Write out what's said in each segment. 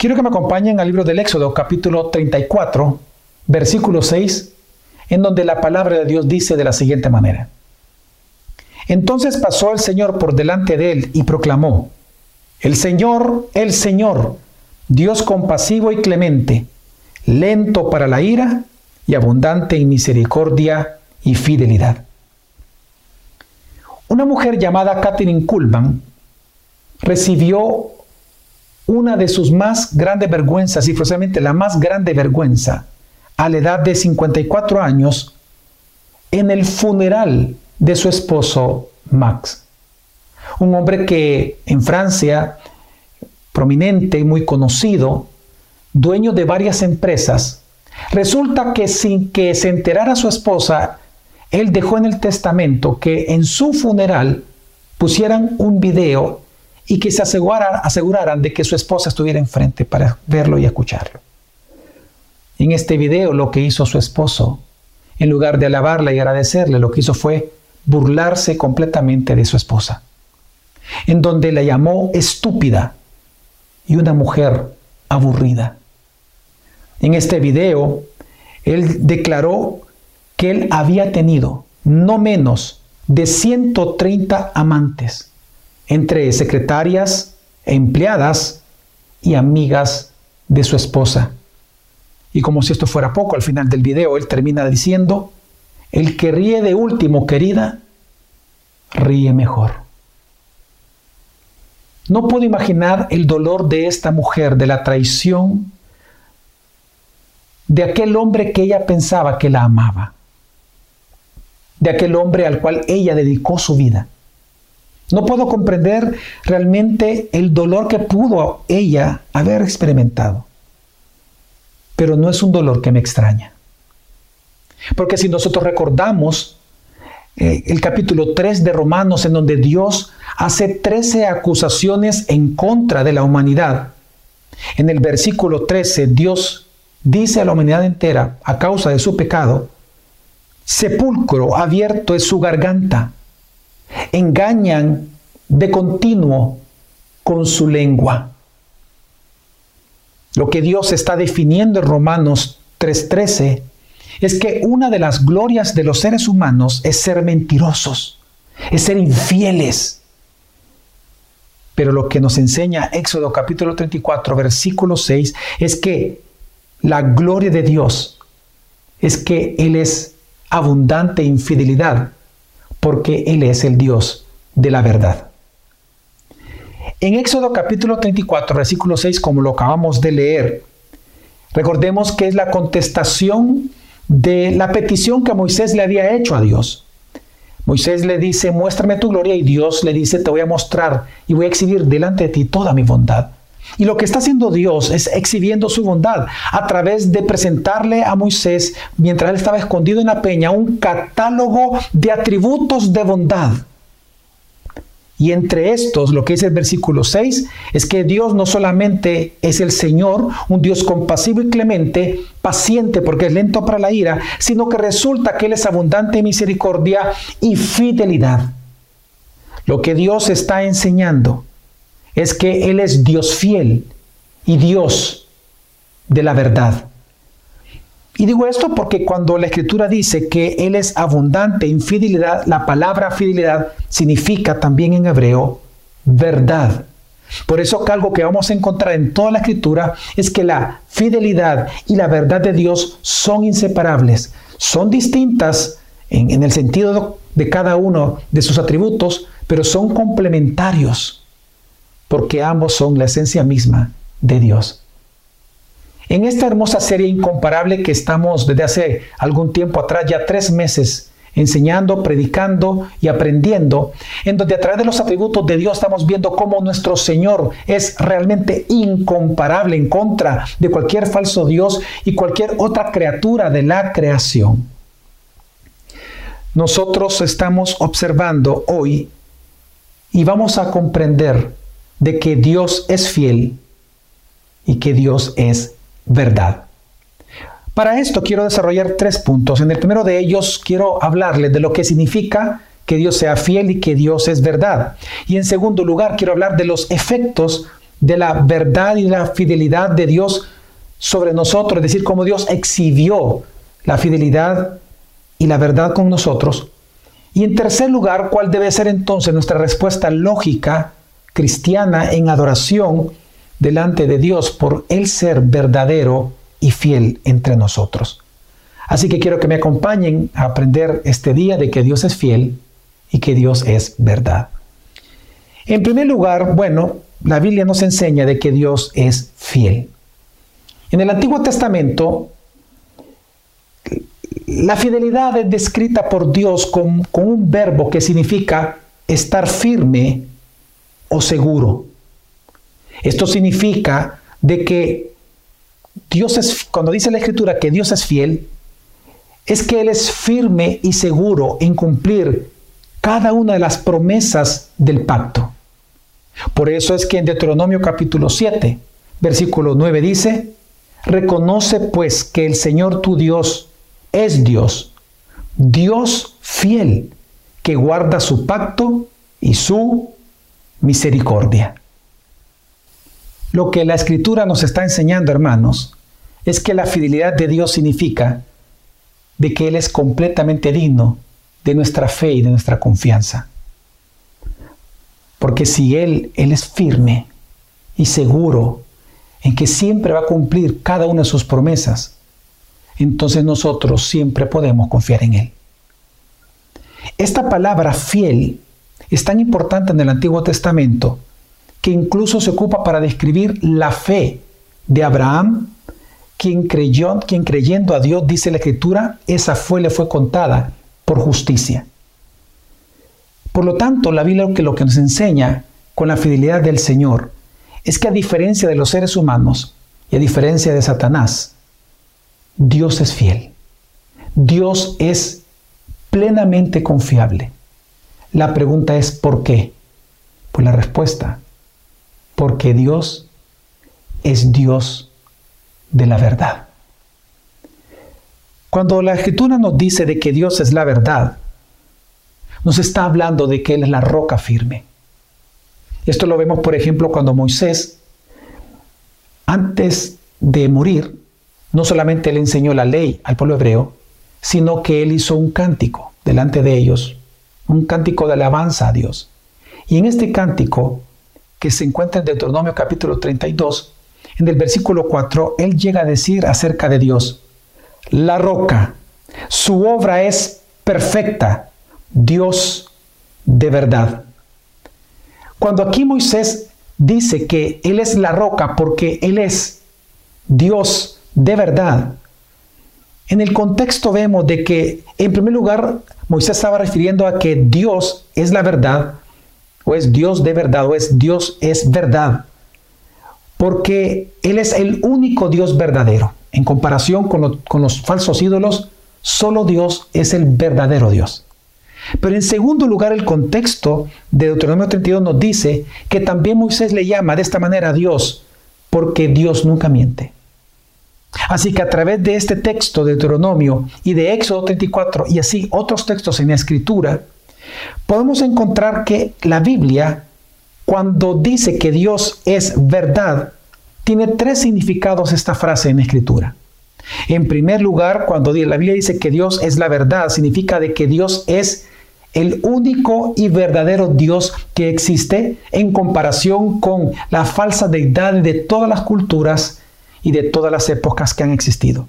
Quiero que me acompañen al libro del Éxodo, capítulo 34, versículo 6, en donde la palabra de Dios dice de la siguiente manera. Entonces pasó el Señor por delante de él y proclamó, El Señor, el Señor, Dios compasivo y clemente, lento para la ira y abundante en misericordia y fidelidad. Una mujer llamada Catherine Kuhlman recibió una de sus más grandes vergüenzas, y precisamente la más grande vergüenza, a la edad de 54 años, en el funeral de su esposo Max. Un hombre que en Francia, prominente, muy conocido, dueño de varias empresas, resulta que sin que se enterara su esposa, él dejó en el testamento que en su funeral pusieran un video y que se aseguraran, de que su esposa estuviera enfrente para verlo y escucharlo. En este video lo que hizo su esposo, en lugar de alabarla y agradecerle, lo que hizo fue burlarse completamente de su esposa, en donde la llamó estúpida y una mujer aburrida. En este video, él declaró que él había tenido no menos de 130 amantes, entre secretarias, empleadas y amigas de su esposa. Y como si esto fuera poco, al final del video él termina diciendo, el que ríe de último, querida, ríe mejor. No puedo imaginar el dolor de esta mujer, de la traición de aquel hombre que ella pensaba que la amaba de aquel hombre al cual ella dedicó su vida. No puedo comprender realmente el dolor que pudo ella haber experimentado. Pero no es un dolor que me extraña. Porque si nosotros recordamos eh, el capítulo 3 de Romanos en donde Dios hace 13 acusaciones en contra de la humanidad, en el versículo 13 Dios dice a la humanidad entera, a causa de su pecado, sepulcro abierto es su garganta. Engañan de continuo con su lengua. Lo que Dios está definiendo en Romanos 3:13 es que una de las glorias de los seres humanos es ser mentirosos, es ser infieles. Pero lo que nos enseña Éxodo capítulo 34, versículo 6, es que la gloria de Dios es que Él es abundante infidelidad, porque Él es el Dios de la verdad. En Éxodo capítulo 34, versículo 6, como lo acabamos de leer, recordemos que es la contestación de la petición que Moisés le había hecho a Dios. Moisés le dice, muéstrame tu gloria y Dios le dice, te voy a mostrar y voy a exhibir delante de ti toda mi bondad. Y lo que está haciendo Dios es exhibiendo su bondad a través de presentarle a Moisés, mientras él estaba escondido en la peña, un catálogo de atributos de bondad. Y entre estos, lo que dice el versículo 6, es que Dios no solamente es el Señor, un Dios compasivo y clemente, paciente porque es lento para la ira, sino que resulta que Él es abundante en misericordia y fidelidad. Lo que Dios está enseñando es que Él es Dios fiel y Dios de la verdad. Y digo esto porque cuando la escritura dice que Él es abundante en fidelidad, la palabra fidelidad significa también en hebreo verdad. Por eso algo que vamos a encontrar en toda la escritura es que la fidelidad y la verdad de Dios son inseparables. Son distintas en el sentido de cada uno de sus atributos, pero son complementarios porque ambos son la esencia misma de Dios. En esta hermosa serie incomparable que estamos desde hace algún tiempo atrás, ya tres meses, enseñando, predicando y aprendiendo, en donde a través de los atributos de Dios estamos viendo cómo nuestro Señor es realmente incomparable en contra de cualquier falso Dios y cualquier otra criatura de la creación. Nosotros estamos observando hoy y vamos a comprender de que Dios es fiel y que Dios es verdad. Para esto quiero desarrollar tres puntos. En el primero de ellos quiero hablarles de lo que significa que Dios sea fiel y que Dios es verdad. Y en segundo lugar quiero hablar de los efectos de la verdad y la fidelidad de Dios sobre nosotros, es decir, cómo Dios exhibió la fidelidad y la verdad con nosotros. Y en tercer lugar, ¿cuál debe ser entonces nuestra respuesta lógica cristiana en adoración delante de Dios por el ser verdadero y fiel entre nosotros? Así que quiero que me acompañen a aprender este día de que Dios es fiel y que Dios es verdad. En primer lugar, bueno, la Biblia nos enseña de que Dios es fiel. En el Antiguo Testamento, la fidelidad es descrita por Dios con, con, un verbo que significa estar firme o seguro. Esto significa de que Dios es, cuando dice la Escritura que Dios es fiel, es que Él es firme y seguro en cumplir cada una de las promesas del pacto. Por eso es que en Deuteronomio capítulo 7, versículo 9 dice, reconoce pues que el Señor tu Dios es Dios, Dios fiel, que guarda su pacto y su misericordia. Lo que la escritura nos está enseñando, hermanos, es que la fidelidad de Dios significa de que Él es completamente digno de nuestra fe y de nuestra confianza. Porque si Él, Él es firme y seguro en que siempre va a cumplir cada una de sus promesas, entonces nosotros siempre podemos confiar en Él. Esta palabra fiel es tan importante en el Antiguo Testamento que incluso se ocupa para describir la fe de Abraham, quien, creyó, quien creyendo a Dios, dice la Escritura, esa fue, le fue contada por justicia. Por lo tanto, la Biblia lo que nos enseña con la fidelidad del Señor es que a diferencia de los seres humanos y a diferencia de Satanás, Dios es fiel. Dios es plenamente confiable. La pregunta es ¿por qué? Pues la respuesta, porque Dios es Dios de la verdad. Cuando la escritura nos dice de que Dios es la verdad, nos está hablando de que Él es la roca firme. Esto lo vemos, por ejemplo, cuando Moisés, antes de morir, no solamente le enseñó la ley al pueblo hebreo, sino que él hizo un cántico delante de ellos, un cántico de alabanza a Dios. Y en este cántico, que se encuentra en Deuteronomio capítulo 32, en el versículo 4, él llega a decir acerca de Dios, la roca, su obra es perfecta, Dios de verdad. Cuando aquí Moisés dice que Él es la roca porque Él es Dios de verdad, en el contexto vemos de que en primer lugar Moisés estaba refiriendo a que Dios es la verdad, o es Dios de verdad, o es Dios es verdad porque Él es el único Dios verdadero. En comparación con, los falsos ídolos, solo Dios es el verdadero Dios. Pero en segundo lugar, el contexto de Deuteronomio 32 nos dice que también Moisés le llama de esta manera a Dios, porque Dios nunca miente. Así que a través de este texto de Deuteronomio y de Éxodo 34 y así otros textos en la escritura, podemos encontrar que la Biblia cuando dice que Dios es verdad, tiene tres significados esta frase en escritura. En primer lugar, cuando la Biblia dice que Dios es la verdad, significa de que Dios es el único y verdadero Dios que existe en comparación con la falsa deidad de todas las culturas y de todas las épocas que han existido.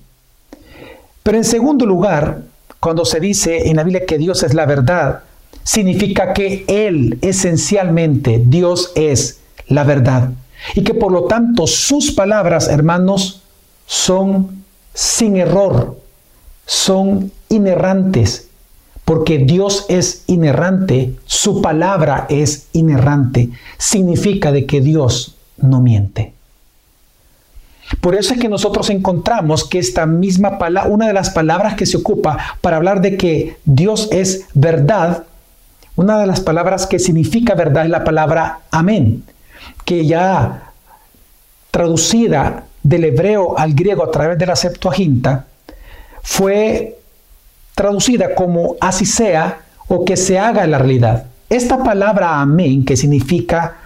Pero en segundo lugar, cuando se dice en la Biblia que Dios es la verdad, significa que Él esencialmente, Dios es la verdad. Y que por lo tanto sus palabras, hermanos, son sin error, son inerrantes, porque Dios es inerrante, su palabra es inerrante, significa de que Dios no miente. Por eso es que nosotros encontramos que esta misma palabra, una de las palabras que se ocupa para hablar de que Dios es verdad, una de las palabras que significa verdad es la palabra amén, que ya traducida del hebreo al griego a través de la Septuaginta, fue traducida como así sea o que se haga la realidad. Esta palabra amén, que significa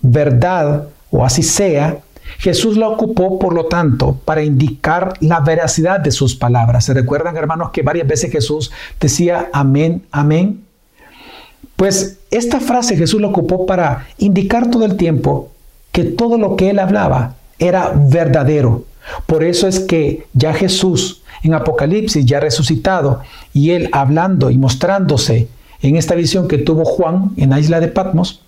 verdad o así sea, Jesús la ocupó, por lo tanto, para indicar la veracidad de sus palabras. ¿Se recuerdan, hermanos, que varias veces Jesús decía amén, amén? Pues esta frase Jesús la ocupó para indicar todo el tiempo que todo lo que él hablaba era verdadero. Por eso es que ya Jesús en Apocalipsis, ya resucitado, y él hablando y mostrándose en esta visión que tuvo Juan en la isla de Patmos,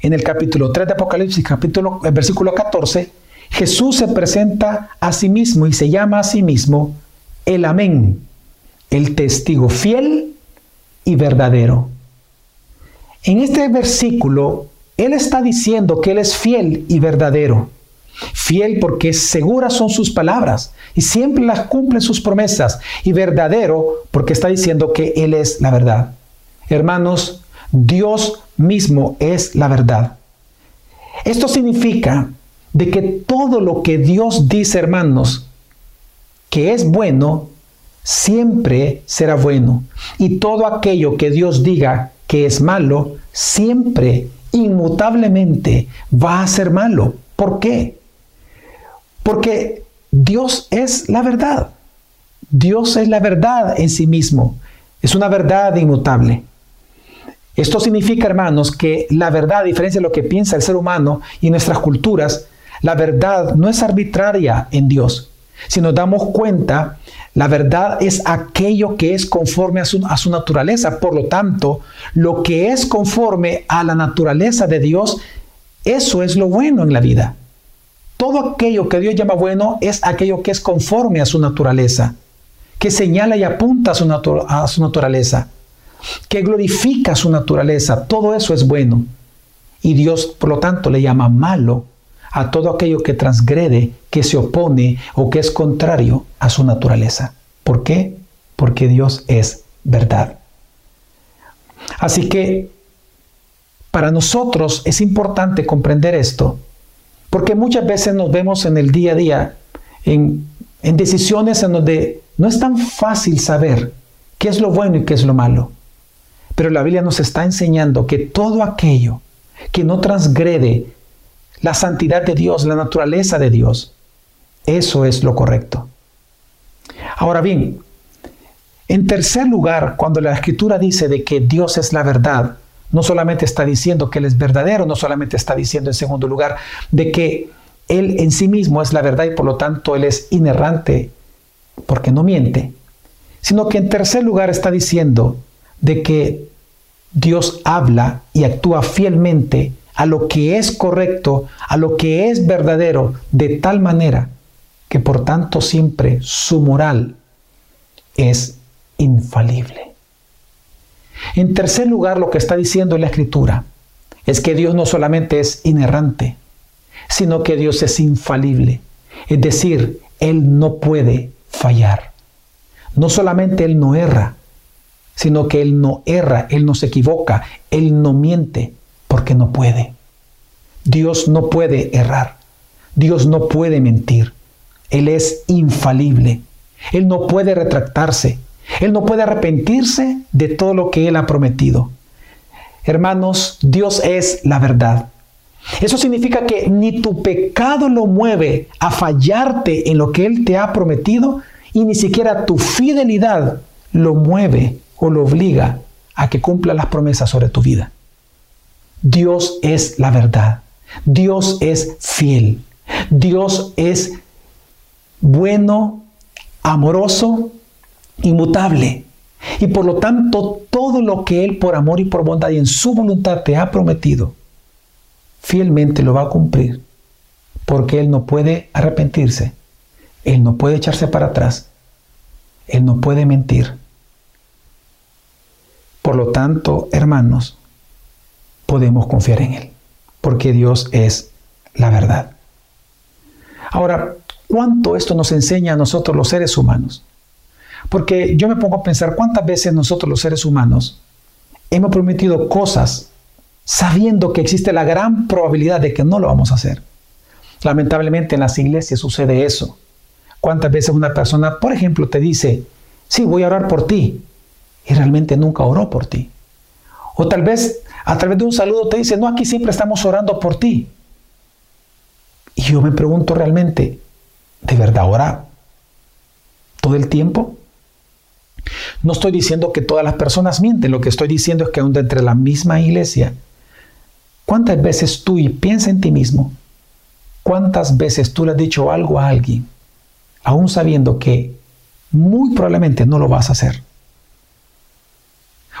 en el capítulo 3 de Apocalipsis, capítulo, el versículo 14, Jesús se presenta a sí mismo y se llama a sí mismo el Amén, el testigo fiel y verdadero. En este versículo, Él está diciendo que Él es fiel y verdadero. Fiel porque seguras son sus palabras y siempre las cumple sus promesas. Y verdadero porque está diciendo que Él es la verdad. Hermanos, Dios mismo es la verdad. Esto significa de que todo lo que Dios dice, hermanos, que es bueno, siempre será bueno. Y todo aquello que Dios diga que es malo, siempre, inmutablemente, va a ser malo. ¿Por qué? Porque Dios es la verdad. Dios es la verdad en sí mismo. Es una verdad inmutable. Esto significa, hermanos, que la verdad, a diferencia de lo que piensa el ser humano y nuestras culturas, la verdad no es arbitraria en Dios. Si nos damos cuenta, la verdad es aquello que es conforme a su, naturaleza. Por lo tanto, lo que es conforme a la naturaleza de Dios, eso es lo bueno en la vida. Todo aquello que Dios llama bueno es aquello que es conforme a su naturaleza, que señala y apunta a su naturaleza que glorifica su naturaleza. Todo eso es bueno. Y Dios, por lo tanto, le llama malo a todo aquello que transgrede, que se opone o que es contrario a su naturaleza. ¿Por qué? Porque Dios es verdad. Así que para nosotros es importante comprender esto, porque muchas veces nos vemos en el día a día en, en decisiones en donde no es tan fácil saber qué es lo bueno y qué es lo malo. Pero la Biblia nos está enseñando que todo aquello que no transgrede la santidad de Dios, la naturaleza de Dios, eso es lo correcto. Ahora bien, en tercer lugar, cuando la escritura dice de que Dios es la verdad, no solamente está diciendo que Él es verdadero, no solamente está diciendo en segundo lugar de que Él en sí mismo es la verdad y por lo tanto Él es inerrante porque no miente, sino que en tercer lugar está diciendo de que Dios habla y actúa fielmente a lo que es correcto, a lo que es verdadero, de tal manera que por tanto siempre su moral es infalible. En tercer lugar, lo que está diciendo la Escritura es que Dios no solamente es inerrante, sino que Dios es infalible. Es decir, Él no puede fallar. No solamente Él no erra, sino que Él no erra, Él no se equivoca, Él no miente, porque no puede. Dios no puede errar, Dios no puede mentir, Él es infalible, Él no puede retractarse, Él no puede arrepentirse de todo lo que Él ha prometido. Hermanos, Dios es la verdad. Eso significa que ni tu pecado lo mueve a fallarte en lo que Él te ha prometido y ni siquiera tu fidelidad lo mueve o lo obliga a que cumpla las promesas sobre tu vida. Dios es la verdad. Dios es fiel. Dios es bueno, amoroso, inmutable. Y por lo tanto, todo lo que Él por amor y por bondad y en su voluntad te ha prometido, fielmente lo va a cumplir. Porque Él no puede arrepentirse. Él no puede echarse para atrás. Él no puede mentir. Por lo tanto, hermanos, podemos confiar en Él, porque Dios es la verdad. Ahora, ¿cuánto esto nos enseña a nosotros los seres humanos? Porque yo me pongo a pensar cuántas veces nosotros los seres humanos hemos prometido cosas sabiendo que existe la gran probabilidad de que no lo vamos a hacer. Lamentablemente en las iglesias sucede eso. ¿Cuántas veces una persona, por ejemplo, te dice, sí, voy a orar por ti, y realmente nunca oró por ti. O tal vez a través de un saludo te dice, no, aquí siempre estamos orando por ti. yo me pregunto realmente, ¿de verdad ahora todo el tiempo? No estoy diciendo que todas las personas mienten, lo que estoy diciendo es que aún entre la misma iglesia, ¿cuántas veces tú y piensa en ti mismo? ¿Cuántas veces tú le has dicho algo a alguien, aún sabiendo que muy probablemente no lo vas a hacer?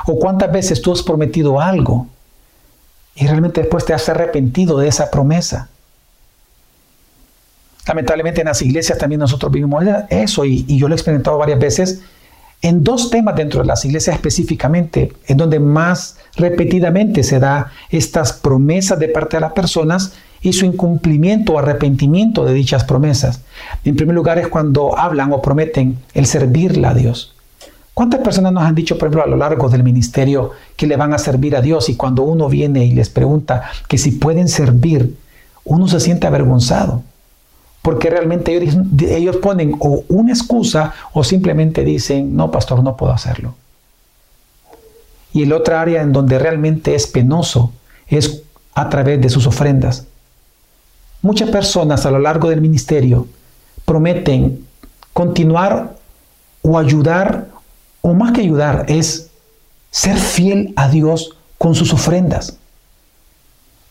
¿O cuántas veces tú has prometido algo y realmente después te has arrepentido de esa promesa? Lamentablemente en las iglesias también nosotros vivimos eso y, yo lo he experimentado varias veces en dos temas dentro de las iglesias específicamente, en donde más repetidamente se da estas promesas de parte de las personas y su incumplimiento o arrepentimiento de dichas promesas. En primer lugar es cuando hablan o prometen el servirle a Dios. ¿Cuántas personas nos han dicho, por ejemplo, a lo largo del ministerio que le van a servir a Dios y cuando uno viene y les pregunta que si pueden servir, uno se siente avergonzado? porque realmente ellos, ponen o una excusa o simplemente dicen, no, pastor, no puedo hacerlo. Y el otro área en donde realmente es penoso es a través de sus ofrendas. Muchas personas a lo largo del ministerio prometen continuar o ayudar, o más que ayudar, es ser fiel a Dios con sus ofrendas.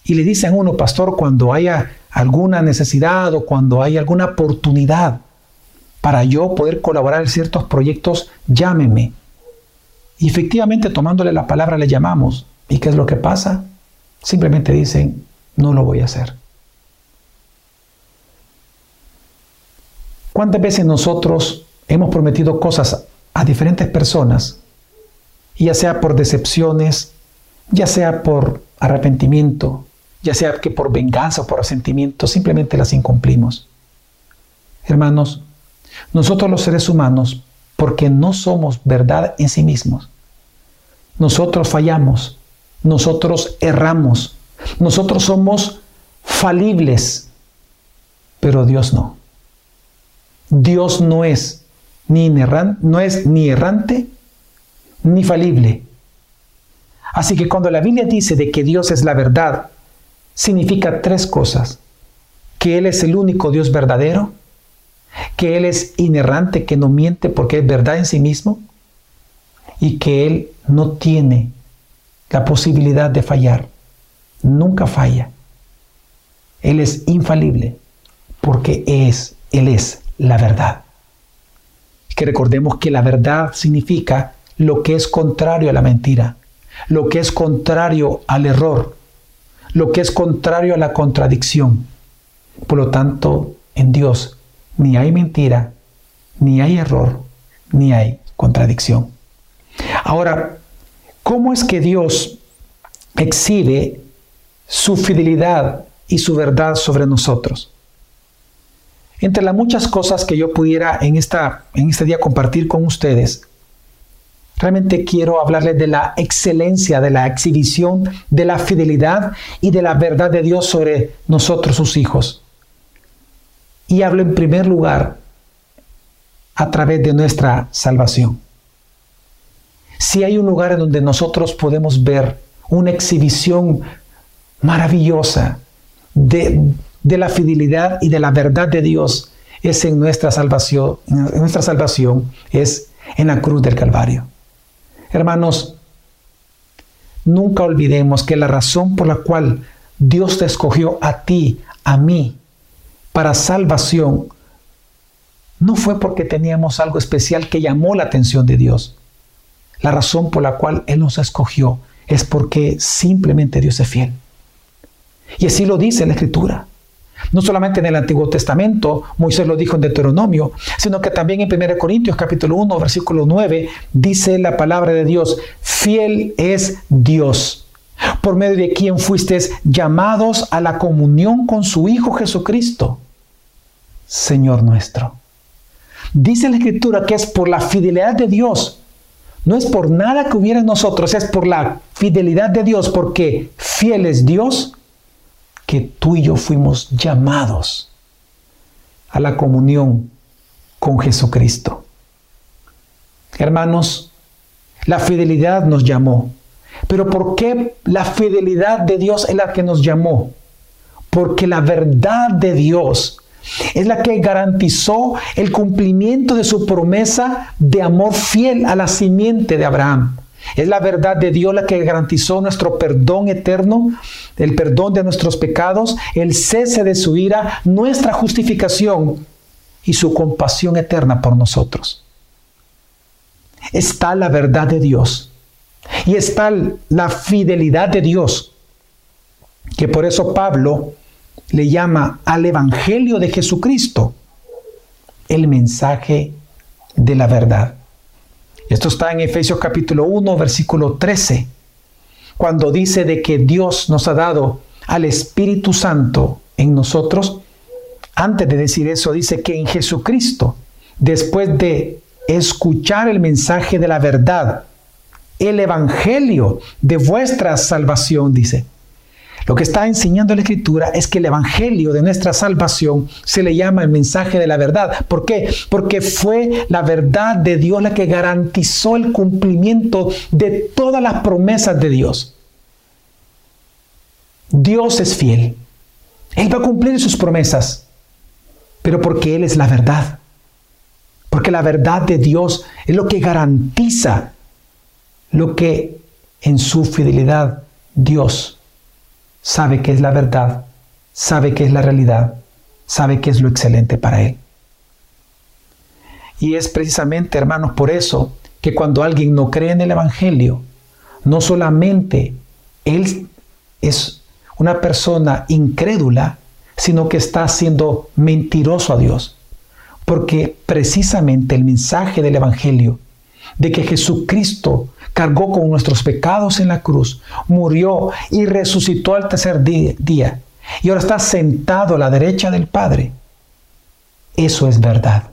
Y le dicen a uno, pastor, cuando haya alguna necesidad o cuando hay alguna oportunidad para yo poder colaborar en ciertos proyectos, llámeme. Y efectivamente, tomándole la palabra, le llamamos. ¿Y qué es lo que pasa? Simplemente dicen, no lo voy a hacer. ¿Cuántas veces nosotros hemos prometido cosas a diferentes personas, ya sea por decepciones, ya sea por arrepentimiento, ya sea que por venganza o por resentimiento, simplemente las incumplimos. Hermanos, nosotros los seres humanos, porque no somos verdad en sí mismos, nosotros fallamos, nosotros erramos, nosotros somos falibles, pero Dios no. Dios no es ni, no es ni errante ni falible. Así que cuando la Biblia dice de que Dios es la verdad significa tres cosas. Que Él es el único Dios verdadero, que Él es inerrante, que no miente porque es verdad en sí mismo, y que Él no tiene la posibilidad de fallar. Nunca falla. Él es infalible porque es, Él es la verdad. Que recordemos que la verdad significa lo que es contrario a la mentira, lo que es contrario al error, lo que es contrario a la contradicción. Por lo tanto, en Dios ni hay mentira, ni hay error, ni hay contradicción. Ahora, ¿cómo es que Dios exhibe su fidelidad y su verdad sobre nosotros? Entre las muchas cosas que yo pudiera en, esta, en este día compartir con ustedes, Realmente quiero hablarles de la excelencia, de la exhibición, de la fidelidad y de la verdad de Dios sobre nosotros, sus hijos. Y hablo en primer lugar a través de nuestra salvación. Si hay un lugar en donde nosotros podemos ver una exhibición maravillosa de, de la fidelidad y de la verdad de Dios, es en nuestra salvación, nuestra salvación, es en la cruz del Calvario. Hermanos, nunca olvidemos que la razón por la cual Dios te escogió a ti, a mí, para salvación, no fue porque teníamos algo especial que llamó la atención de Dios. La razón por la cual Él nos escogió es porque simplemente Dios es fiel. Y así lo dice la Escritura. No solamente en el Antiguo Testamento, Moisés lo dijo en Deuteronomio, sino que también en 1 Corintios capítulo 1, versículo 9, dice la palabra de Dios, fiel es Dios, por medio de quien fuisteis llamados a la comunión con su Hijo Jesucristo, Señor nuestro. Dice la Escritura que es por la fidelidad de Dios, no es por nada que hubiera en nosotros, es por la fidelidad de Dios, porque fiel es Dios que tú y yo fuimos llamados a la comunión con Jesucristo. Hermanos, la fidelidad nos llamó. Pero ¿por qué la fidelidad de Dios es la que nos llamó? porque la verdad de Dios es la que garantizó el cumplimiento de su promesa de amor fiel a la simiente de Abraham. Es la verdad de Dios la que garantizó nuestro perdón eterno, el perdón de nuestros pecados, el cese de su ira, nuestra justificación y su compasión eterna por nosotros. Está la verdad de Dios y está la fidelidad de Dios, que por eso Pablo le llama al Evangelio de Jesucristo el mensaje de la verdad. Esto está en Efesios capítulo 1, versículo 13, cuando dice de que Dios nos ha dado al Espíritu Santo en nosotros. Antes de decir eso, dice que en Jesucristo, después de escuchar el mensaje de la verdad, el Evangelio de vuestra salvación, dice, lo que está enseñando la Escritura es que el Evangelio de nuestra salvación se le llama el mensaje de la verdad. ¿Por qué? Porque fue la verdad de Dios la que garantizó el cumplimiento de todas las promesas de Dios. Dios es fiel. Él va a cumplir sus promesas, pero porque Él es la verdad. Porque la verdad de Dios es lo que garantiza lo que en su fidelidad Dios sabe que es la verdad, sabe que es la realidad, sabe que es lo excelente para él. Y es precisamente, hermanos, por eso que cuando alguien no cree en el Evangelio, no solamente él es una persona incrédula, sino que está siendo mentiroso a Dios. Porque precisamente el mensaje del Evangelio de que Jesucristo cargó con nuestros pecados en la cruz, murió y resucitó al tercer día y ahora está sentado a la derecha del Padre. Eso es verdad.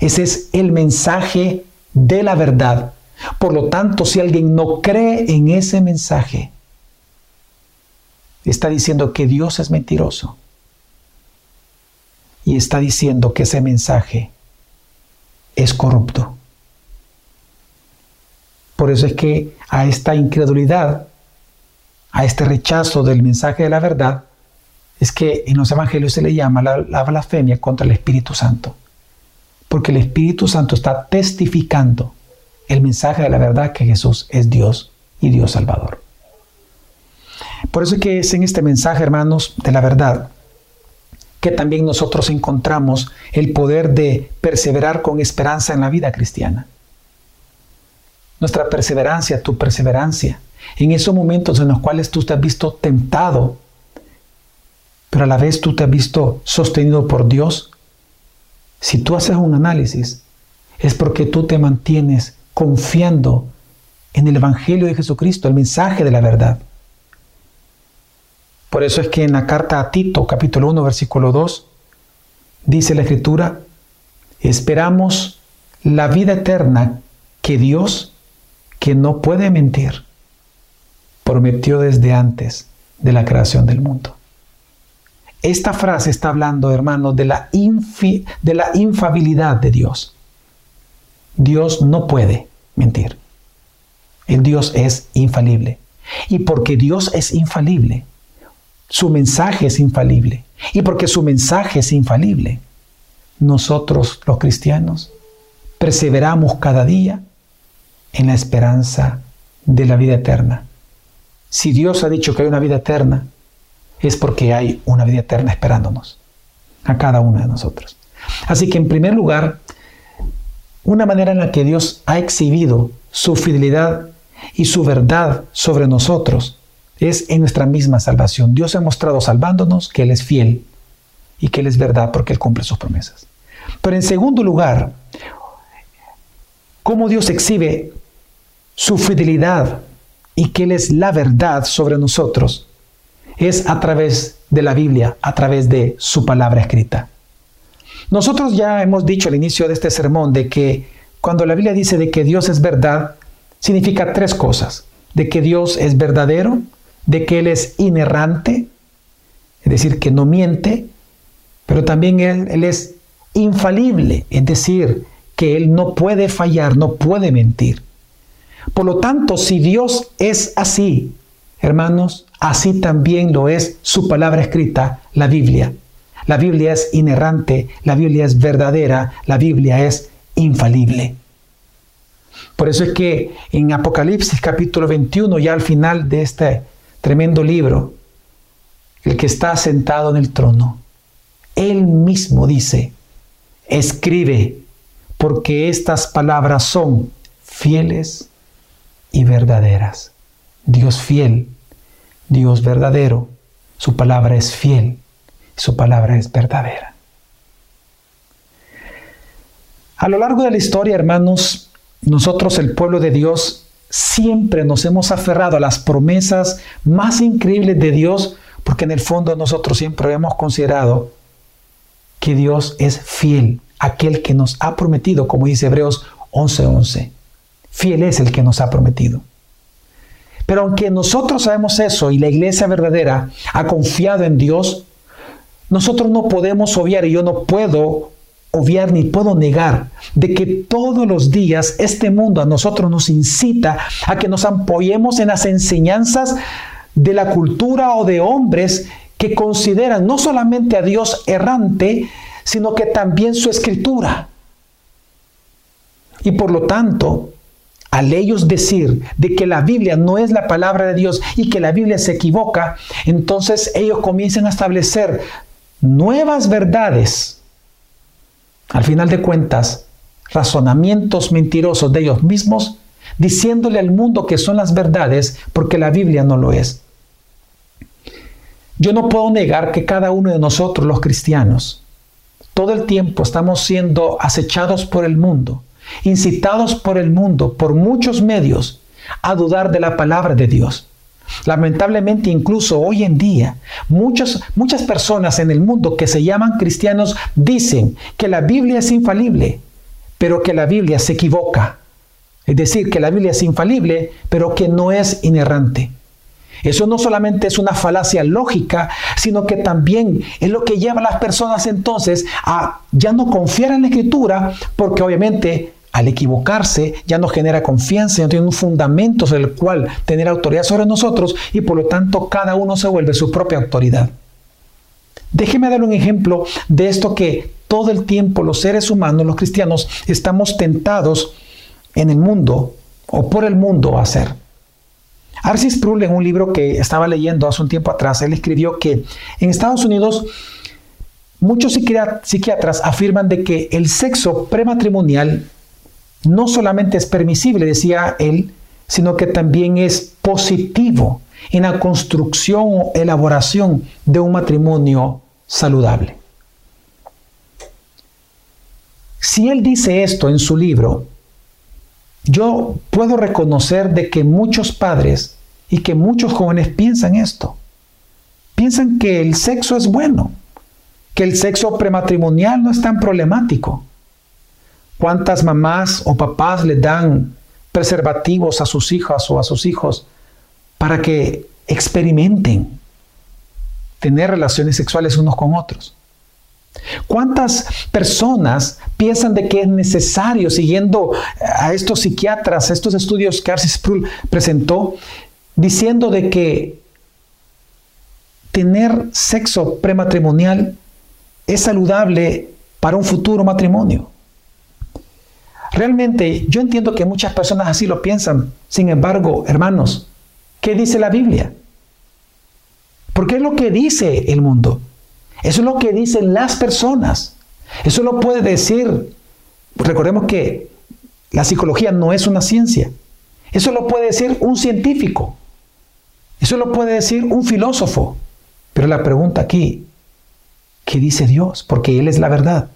Ese es el mensaje de la verdad. Por lo tanto, si alguien no cree en ese mensaje, está diciendo que Dios es mentiroso. Y está diciendo que ese mensaje es corrupto. Por eso es que a esta incredulidad, a este rechazo del mensaje de la verdad, es que en los evangelios se le llama la, blasfemia contra el Espíritu Santo. Porque el Espíritu Santo está testificando el mensaje de la verdad que Jesús es Dios y Dios Salvador. Por eso es que es en este mensaje, hermanos, de la verdad, que también nosotros encontramos el poder de perseverar con esperanza en la vida cristiana nuestra perseverancia, tu perseverancia, en esos momentos en los cuales tú te has visto tentado, pero a la vez tú te has visto sostenido por Dios, si tú haces un análisis, es porque tú te mantienes confiando en el Evangelio de Jesucristo, el mensaje de la verdad. Por eso es que en la carta a Tito, capítulo 1, versículo 2, dice la Escritura, esperamos la vida eterna que Dios que no puede mentir, prometió desde antes de la creación del mundo. Esta frase está hablando, hermanos, de la, de la infabilidad de Dios. Dios no puede mentir. El Dios es infalible. Y porque Dios es infalible, su mensaje es infalible. Y porque su mensaje es infalible, nosotros los cristianos perseveramos cada día en la esperanza de la vida eterna. Si Dios ha dicho que hay una vida eterna, es porque hay una vida eterna esperándonos a cada uno de nosotros. Así que en primer lugar, una manera en la que Dios ha exhibido su fidelidad y su verdad sobre nosotros es en nuestra misma salvación. Dios ha mostrado salvándonos que Él es fiel y que Él es verdad porque Él cumple sus promesas. Pero en segundo lugar, cómo Dios exhibe su fidelidad y que Él es la verdad sobre nosotros, es a través de la Biblia, a través de su palabra escrita. Nosotros ya hemos dicho al inicio de este sermón de que cuando la Biblia dice de que Dios es verdad, significa tres cosas. De que Dios es verdadero, de que Él es inerrante, es decir, que no miente, pero también Él, él es infalible, es decir, que Él no puede fallar, no puede mentir. Por lo tanto, si Dios es así, hermanos, así también lo es su palabra escrita, la Biblia. La Biblia es inerrante, la Biblia es verdadera, la Biblia es infalible. Por eso es que en Apocalipsis capítulo 21, ya al final de este tremendo libro, el que está sentado en el trono, él mismo dice, escribe, porque estas palabras son fieles y verdaderas. Dios fiel, Dios verdadero, su palabra es fiel, su palabra es verdadera. A lo largo de la historia, hermanos, nosotros, el pueblo de Dios, siempre nos hemos aferrado a las promesas más increíbles de Dios, porque en el fondo nosotros siempre hemos considerado que Dios es fiel, aquel que nos ha prometido, como dice Hebreos 11:11. Fiel es el que nos ha prometido. Pero aunque nosotros sabemos eso y la iglesia verdadera ha confiado en Dios, nosotros no podemos obviar y yo no puedo obviar ni puedo negar de que todos los días este mundo a nosotros nos incita a que nos apoyemos en las enseñanzas de la cultura o de hombres que consideran no solamente a Dios errante, sino que también su escritura. Y por lo tanto, al ellos decir de que la Biblia no es la palabra de Dios y que la Biblia se equivoca, entonces ellos comienzan a establecer nuevas verdades. Al final de cuentas, razonamientos mentirosos de ellos mismos, diciéndole al mundo que son las verdades porque la Biblia no lo es. Yo no puedo negar que cada uno de nosotros, los cristianos, todo el tiempo estamos siendo acechados por el mundo incitados por el mundo, por muchos medios, a dudar de la palabra de Dios. Lamentablemente, incluso hoy en día, muchas, muchas personas en el mundo que se llaman cristianos dicen que la Biblia es infalible, pero que la Biblia se equivoca. Es decir, que la Biblia es infalible, pero que no es inerrante. Eso no solamente es una falacia lógica, sino que también es lo que lleva a las personas entonces a ya no confiar en la escritura, porque obviamente al equivocarse ya no genera confianza, no tiene un fundamento sobre el cual tener autoridad sobre nosotros y por lo tanto cada uno se vuelve su propia autoridad. Déjeme dar un ejemplo de esto que todo el tiempo los seres humanos, los cristianos, estamos tentados en el mundo o por el mundo a hacer. Arcis Sproul, en un libro que estaba leyendo hace un tiempo atrás, él escribió que en Estados Unidos muchos psiquiatras afirman de que el sexo prematrimonial no solamente es permisible, decía él, sino que también es positivo en la construcción o elaboración de un matrimonio saludable. Si él dice esto en su libro, yo puedo reconocer de que muchos padres y que muchos jóvenes piensan esto. Piensan que el sexo es bueno, que el sexo prematrimonial no es tan problemático, ¿Cuántas mamás o papás le dan preservativos a sus hijas o a sus hijos para que experimenten tener relaciones sexuales unos con otros? ¿Cuántas personas piensan de que es necesario, siguiendo a estos psiquiatras, a estos estudios que Arcis Sproul presentó, diciendo de que tener sexo prematrimonial es saludable para un futuro matrimonio? Realmente yo entiendo que muchas personas así lo piensan. Sin embargo, hermanos, ¿qué dice la Biblia? Porque es lo que dice el mundo. Eso es lo que dicen las personas. Eso lo puede decir. Recordemos que la psicología no es una ciencia. Eso lo puede decir un científico. Eso lo puede decir un filósofo. Pero la pregunta aquí, ¿qué dice Dios? Porque Él es la verdad.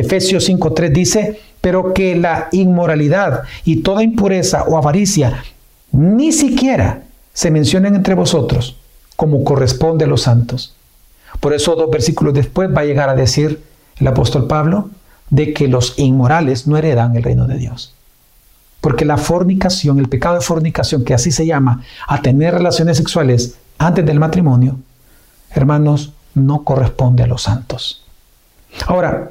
Efesios 5.3 dice, pero que la inmoralidad y toda impureza o avaricia ni siquiera se mencionen entre vosotros como corresponde a los santos. Por eso dos versículos después va a llegar a decir el apóstol Pablo de que los inmorales no heredan el reino de Dios. Porque la fornicación, el pecado de fornicación, que así se llama, a tener relaciones sexuales antes del matrimonio, hermanos, no corresponde a los santos. Ahora,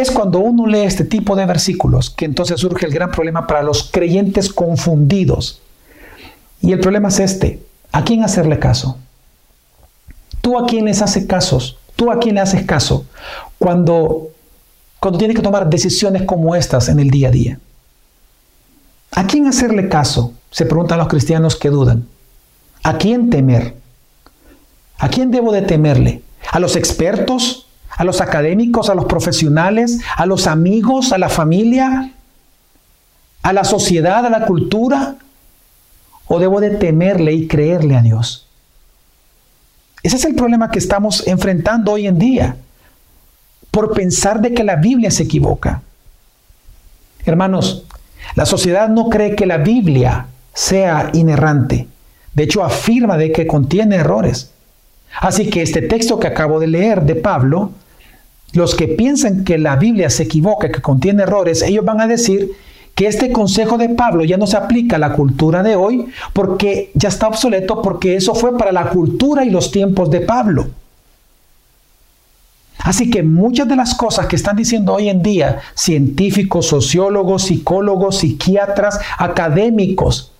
es cuando uno lee este tipo de versículos que entonces surge el gran problema para los creyentes confundidos. Y el problema es este. ¿A quién hacerle caso? ¿Tú a quién les haces casos? ¿Tú a quién le haces caso cuando, cuando tienes que tomar decisiones como estas en el día a día? ¿A quién hacerle caso? Se preguntan los cristianos que dudan. ¿A quién temer? ¿A quién debo de temerle? ¿A los expertos? ¿A los académicos? ¿A los profesionales? ¿A los amigos? ¿A la familia? ¿A la sociedad? ¿A la cultura? ¿O debo de temerle y creerle a Dios? Ese es el problema que estamos enfrentando hoy en día por pensar de que la Biblia se equivoca. Hermanos, la sociedad no cree que la Biblia sea inerrante. De hecho, afirma de que contiene errores. Así que este texto que acabo de leer de Pablo, los que piensan que la Biblia se equivoca, que contiene errores, ellos van a decir que este consejo de Pablo ya no se aplica a la cultura de hoy porque ya está obsoleto porque eso fue para la cultura y los tiempos de Pablo. Así que muchas de las cosas que están diciendo hoy en día científicos, sociólogos, psicólogos, psiquiatras, académicos,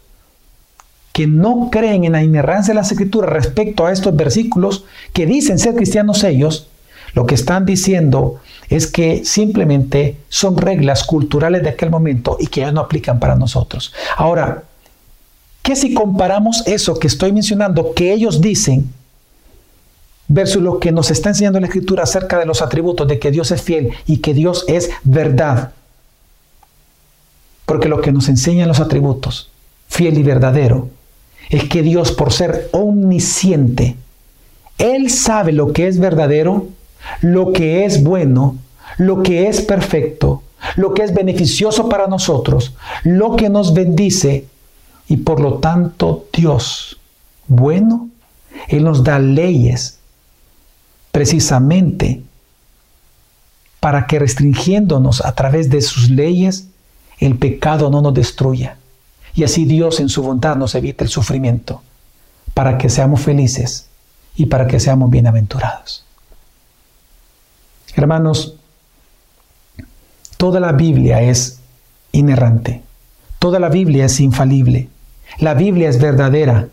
que no creen en la inerrancia de las escrituras respecto a estos versículos que dicen ser cristianos ellos, lo que están diciendo es que simplemente son reglas culturales de aquel momento y que ya no aplican para nosotros. Ahora, ¿qué si comparamos eso que estoy mencionando, que ellos dicen, versus lo que nos está enseñando la Escritura acerca de los atributos de que Dios es fiel y que Dios es verdad? Porque lo que nos enseñan los atributos, fiel y verdadero, es que Dios, por ser omnisciente, Él sabe lo que es verdadero, lo que es bueno, lo que es perfecto, lo que es beneficioso para nosotros, lo que nos bendice, y por lo tanto Dios, bueno, Él nos da leyes precisamente para que restringiéndonos a través de sus leyes, el pecado no nos destruya. Y así Dios en su bondad nos evita el sufrimiento para que seamos felices y para que seamos bienaventurados. Hermanos, toda la Biblia es inerrante, toda la Biblia es infalible, la Biblia es verdadera,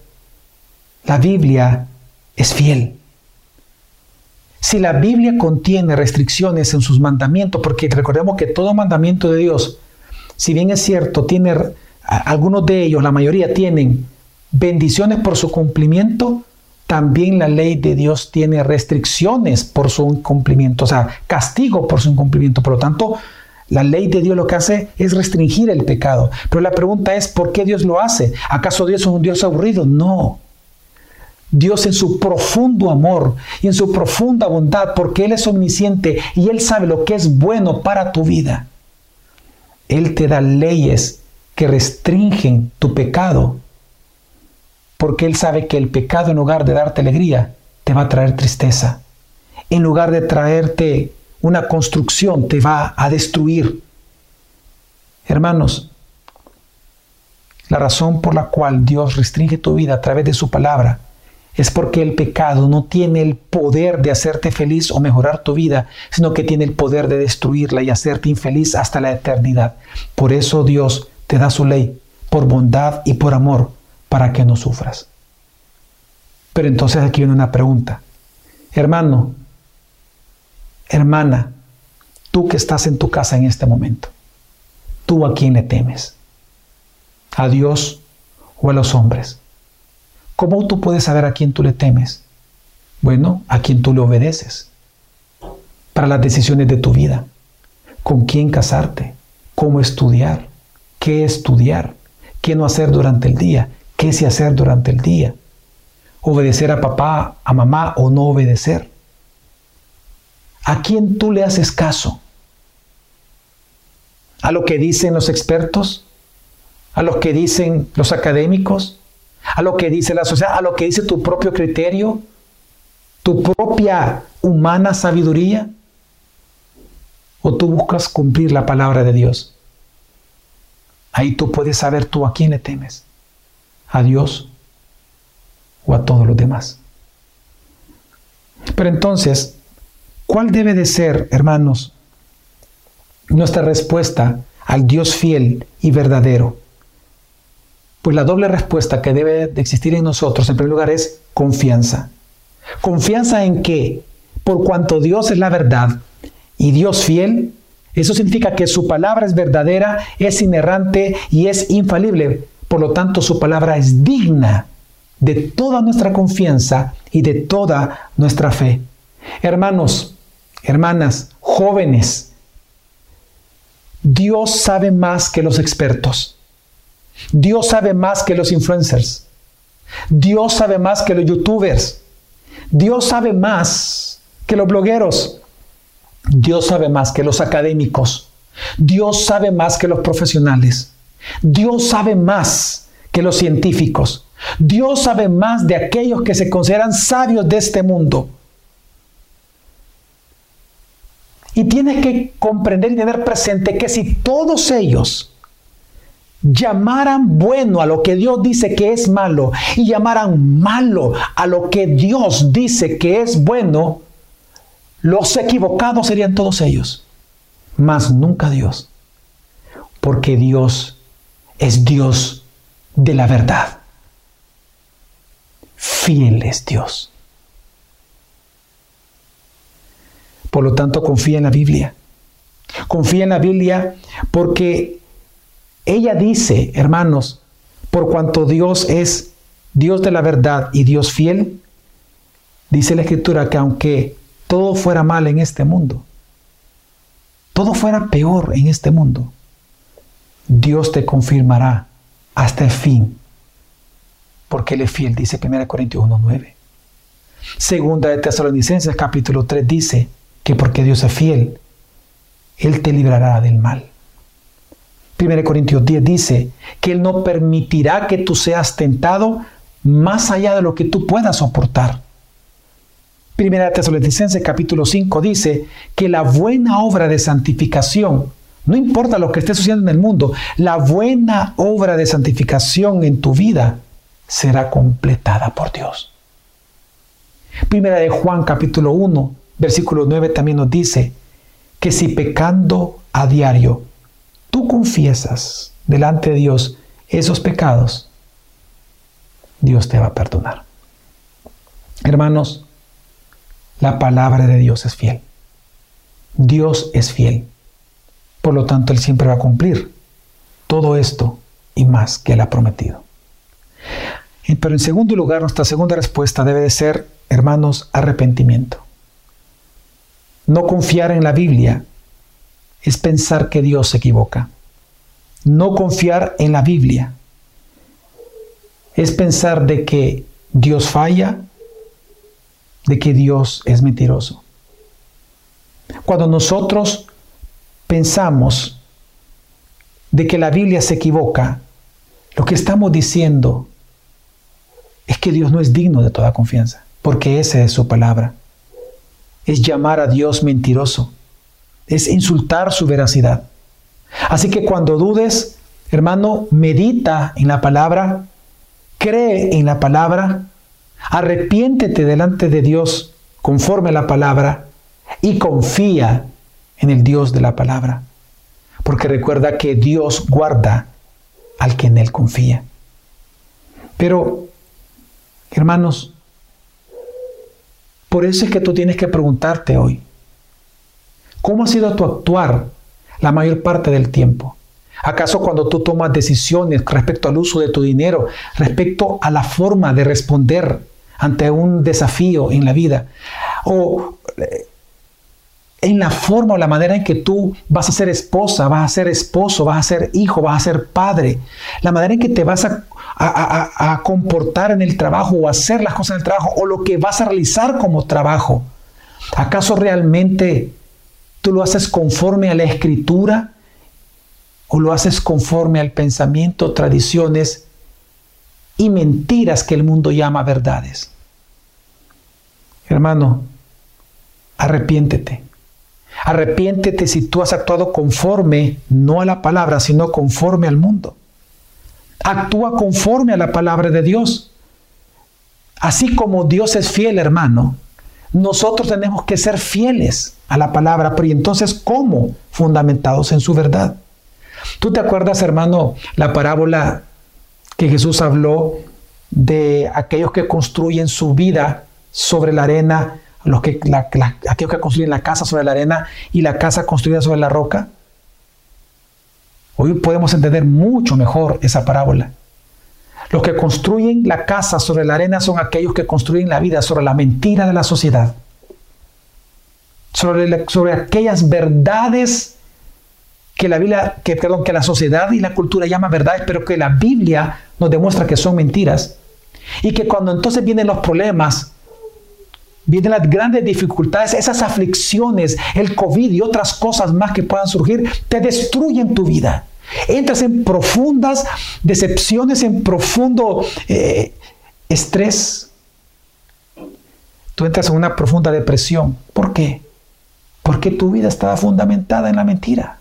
la Biblia es fiel. Si la Biblia contiene restricciones en sus mandamientos, porque recordemos que todo mandamiento de Dios, si bien es cierto, tiene algunos de ellos, la mayoría tienen bendiciones por su cumplimiento, también la ley de Dios tiene restricciones por su incumplimiento, o sea, castigo por su incumplimiento. Por lo tanto, la ley de Dios lo que hace es restringir el pecado. Pero la pregunta es, ¿por qué Dios lo hace? ¿Acaso Dios es un Dios aburrido? No. Dios en su profundo amor y en su profunda bondad, porque Él es omnisciente y Él sabe lo que es bueno para tu vida. Él te da leyes que restringen tu pecado, porque Él sabe que el pecado en lugar de darte alegría, te va a traer tristeza. En lugar de traerte una construcción, te va a destruir. Hermanos, la razón por la cual Dios restringe tu vida a través de su palabra es porque el pecado no tiene el poder de hacerte feliz o mejorar tu vida, sino que tiene el poder de destruirla y hacerte infeliz hasta la eternidad. Por eso Dios te da su ley por bondad y por amor para que no sufras. Pero entonces aquí viene una pregunta. Hermano, hermana, tú que estás en tu casa en este momento, ¿tú a quién le temes? ¿A Dios o a los hombres? ¿Cómo tú puedes saber a quién tú le temes? Bueno, a quien tú le obedeces para las decisiones de tu vida, con quién casarte, cómo estudiar, qué estudiar, qué no hacer durante el día, qué sí hacer durante el día, obedecer a papá, a mamá o no obedecer. ¿A quién tú le haces caso? ¿A lo que dicen los expertos? ¿A lo que dicen los académicos? ¿A lo que dice la sociedad? ¿A lo que dice tu propio criterio? ¿Tu propia humana sabiduría? ¿O tú buscas cumplir la palabra de Dios? Ahí tú puedes saber tú a quién le temes, a Dios o a todos los demás. Pero entonces, ¿cuál debe de ser, hermanos, nuestra respuesta al Dios fiel y verdadero? Pues la doble respuesta que debe de existir en nosotros, en primer lugar, es confianza. Confianza en que, por cuanto Dios es la verdad y Dios fiel, eso significa que su palabra es verdadera, es inerrante y es infalible. Por lo tanto, su palabra es digna de toda nuestra confianza y de toda nuestra fe. Hermanos, hermanas, jóvenes, Dios sabe más que los expertos. Dios sabe más que los influencers. Dios sabe más que los youtubers. Dios sabe más que los blogueros. Dios sabe más que los académicos. Dios sabe más que los profesionales. Dios sabe más que los científicos. Dios sabe más de aquellos que se consideran sabios de este mundo. Y tienes que comprender y tener presente que si todos ellos llamaran bueno a lo que Dios dice que es malo y llamaran malo a lo que Dios dice que es bueno, los equivocados serían todos ellos, mas nunca Dios, porque Dios es Dios de la verdad. Fiel es Dios. Por lo tanto, confía en la Biblia. Confía en la Biblia porque ella dice, hermanos, por cuanto Dios es Dios de la verdad y Dios fiel, dice la Escritura que aunque todo fuera mal en este mundo, todo fuera peor en este mundo, Dios te confirmará hasta el fin, porque Él es fiel, dice 1 Corintios 1.9. Segunda de Tesalonicenses capítulo 3 dice que porque Dios es fiel, Él te librará del mal. 1 Corintios 10 dice que Él no permitirá que tú seas tentado más allá de lo que tú puedas soportar. Primera Tesalonicenses capítulo 5 dice que la buena obra de santificación, no importa lo que esté sucediendo en el mundo, la buena obra de santificación en tu vida será completada por Dios. Primera de Juan capítulo 1, versículo 9 también nos dice que si pecando a diario tú confiesas delante de Dios esos pecados, Dios te va a perdonar. Hermanos, la palabra de Dios es fiel. Dios es fiel. Por lo tanto, Él siempre va a cumplir todo esto y más que Él ha prometido. Pero en segundo lugar, nuestra segunda respuesta debe de ser, hermanos, arrepentimiento. No confiar en la Biblia es pensar que Dios se equivoca. No confiar en la Biblia es pensar de que Dios falla, de que Dios es mentiroso. Cuando nosotros pensamos de que la Biblia se equivoca, lo que estamos diciendo es que Dios no es digno de toda confianza, porque esa es su palabra. Es llamar a Dios mentiroso es insultar su veracidad. Así que cuando dudes, hermano, medita en la palabra, cree en la palabra, arrepiéntete delante de Dios conforme a la palabra y confía en el Dios de la palabra. Porque recuerda que Dios guarda al que en Él confía. Pero, hermanos, por eso es que tú tienes que preguntarte hoy, ¿Cómo ha sido tu actuar la mayor parte del tiempo? ¿Acaso cuando tú tomas decisiones respecto al uso de tu dinero, respecto a la forma de responder ante un desafío en la vida? ¿O eh, en la forma o la manera en que tú vas a ser esposa, vas a ser esposo, vas a ser hijo, vas a ser padre? La manera en que te vas a, comportar en el trabajo o hacer las cosas en el trabajo o lo que vas a realizar como trabajo. ¿Acaso realmente ¿Tú lo haces conforme a la escritura o lo haces conforme al pensamiento, tradiciones y mentiras que el mundo llama verdades? Hermano, arrepiéntete. Arrepiéntete si tú has actuado conforme, no a la palabra, sino conforme al mundo. Actúa conforme a la palabra de Dios. Así como Dios es fiel, hermano, nosotros tenemos que ser fieles a la palabra, pero ¿y entonces cómo? Fundamentados en su verdad. ¿Tú te acuerdas, hermano, la parábola que Jesús habló de aquellos que construyen su vida sobre la arena, los que, aquellos que construyen la casa sobre la arena y la casa construida sobre la roca. Hoy podemos entender mucho mejor esa parábola. Los que construyen la casa sobre la arena son aquellos que construyen la vida sobre la mentira de la sociedad, sobre, sobre aquellas verdades que la que, perdón, que la sociedad y la cultura llama verdades, pero que la Biblia nos demuestra que son mentiras. Y que cuando entonces vienen los problemas, vienen las grandes dificultades, esas aflicciones, el COVID y otras cosas más que puedan surgir, te destruyen tu vida. Entras en profundas decepciones, en profundo eh, estrés. Tú entras en una profunda depresión. ¿Por qué? Porque tu vida estaba fundamentada en la mentira.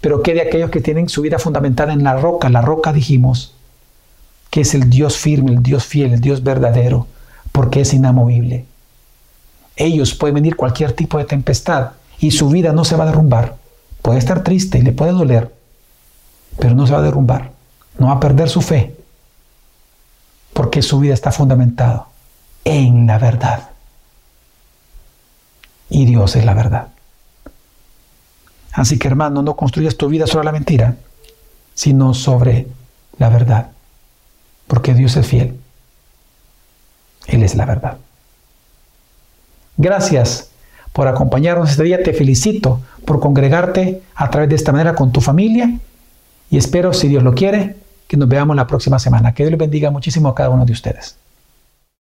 Pero ¿qué de aquellos que tienen su vida fundamentada en la roca? La roca dijimos que es el Dios firme, el Dios fiel, el Dios verdadero, porque es inamovible. Ellos pueden venir cualquier tipo de tempestad y su vida no se va a derrumbar. Puede estar triste le puede doler, pero no se va a derrumbar. No va a perder su fe, porque su vida está fundamentada en la verdad. Y Dios es la verdad. Así que hermano, no construyas tu vida sobre la mentira, sino sobre la verdad. Porque Dios es fiel. Él es la verdad. Gracias por acompañarnos este día. Te felicito por congregarte a través de esta manera con tu familia. Y espero, si Dios lo quiere, que nos veamos la próxima semana. Que Dios les bendiga muchísimo a cada uno de ustedes.